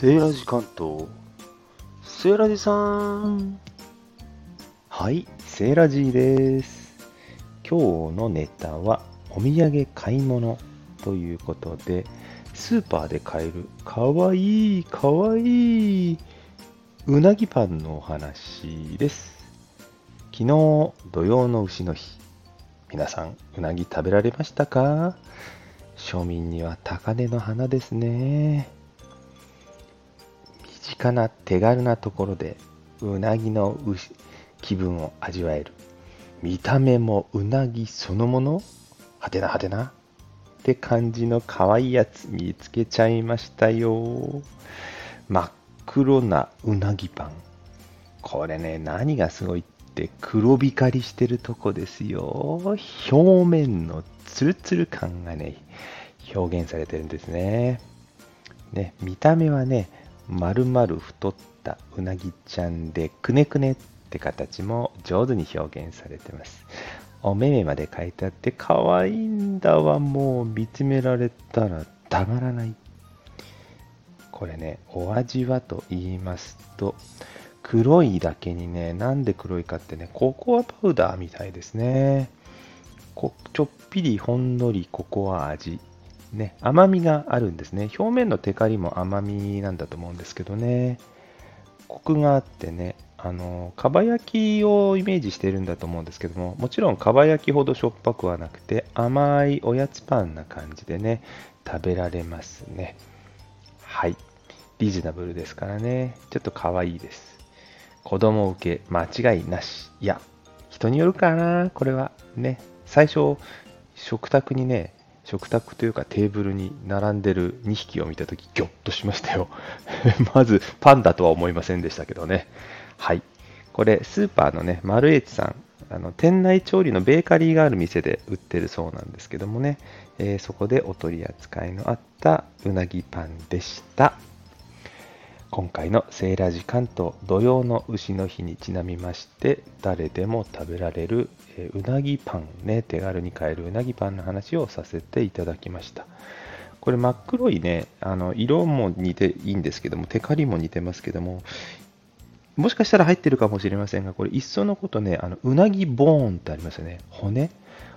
セーラジ関東。セーラジさん。はい、セーラジーです。今日のネタは、お土産買い物ということで、スーパーで買えるかわいいかわいいうなぎパンのお話です。昨日土曜の丑の日、皆さんうなぎ食べられましたか？庶民には高値の花ですね。身近な手軽なところでうなぎの気分を味わえる。見た目もうなぎそのもの？はてなはてなって感じの可愛いやつ見つけちゃいましたよ。真っ黒なうなぎパン。これね、何がすごいって黒光りしてるとこですよ。表面のツルツル感がね、表現されてるんですね。ね、見た目はね、丸々太ったうなぎちゃんで、くねくねって形も上手に表現されてます。お目目まで書いてあって、可愛いんだわ、もう見つめられたらたまらない。これね、お味はと言いますと、黒いだけにね、なんで黒いかってね、ココアパウダーみたいですね。こちょっぴりほんのりココア味。ね、甘みがあるんですね。表面のテカリも甘みなんだと思うんですけどね。コクがあってね、あの、かば焼きをイメージしてるんだと思うんですけども、もちろんかば焼きほどしょっぱくはなくて、甘いおやつパンな感じでね、食べられますね。はい。リーズナブルですからね、ちょっと可愛いです。子供受け間違いなし。いや、人によるかな、これは。ね。最初、食卓にね、食卓というかテーブルに並んでる2匹を見たとき、ぎょっとしましたよ。まず、パンダとは思いませんでしたけどね。はい。これ、スーパーのね、マルエチさん、あの店内調理のベーカリーがある店で売ってるそうなんですけどもね、えー、そこでお取り扱いのあったうなぎパンでした。今回のセーラジ関東土曜の牛の日にちなみまして誰でも食べられる、えうなぎパンね手軽に買えるうなぎパンの話をさせていただきました。これ真っ黒いねあの色も似ていいんですけどもテカリも似てますけどももしかしたら入ってるかもしれませんがこれいっそのことねあのうなぎボーンってありますよね。骨？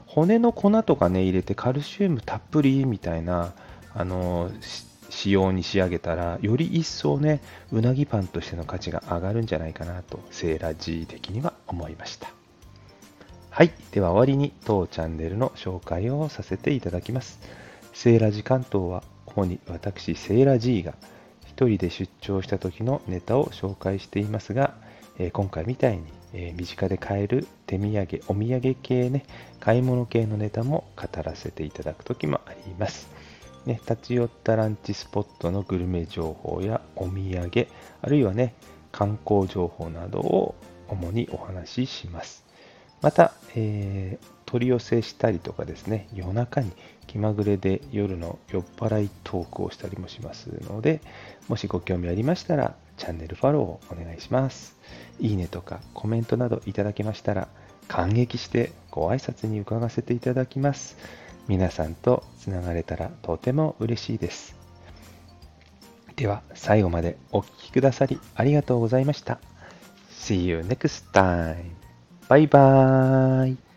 骨の粉とかね入れてカルシウムたっぷりみたいなあの仕様に仕上げたら、より一層ね、うなぎパンとしての価値が上がるんじゃないかなと、セーラジー的には思いました。はい。では終わりに当チャンネルの紹介をさせていただきます。セーラジ関東は主に私、セーラジーが一人で出張した時のネタを紹介していますが、えー、今回みたいに、えー、身近で買える手土産、お土産系ね、買い物系のネタも語らせていただく時もあります。ね、立ち寄ったランチスポットのグルメ情報やお土産、あるいはね、観光情報などを主にお話しします。また、えー、取り寄せしたりとかですね、夜中に気まぐれで夜の酔っ払いトークをしたりもしますので、もしご興味ありましたら、チャンネルフォローをお願いします。いいねとかコメントなどいただけましたら、感激してご挨拶に伺わせていただきます。皆さんとつながれたらとても嬉しいです。では最後までお聴きくださりありがとうございました。See you next time. バイバーイ。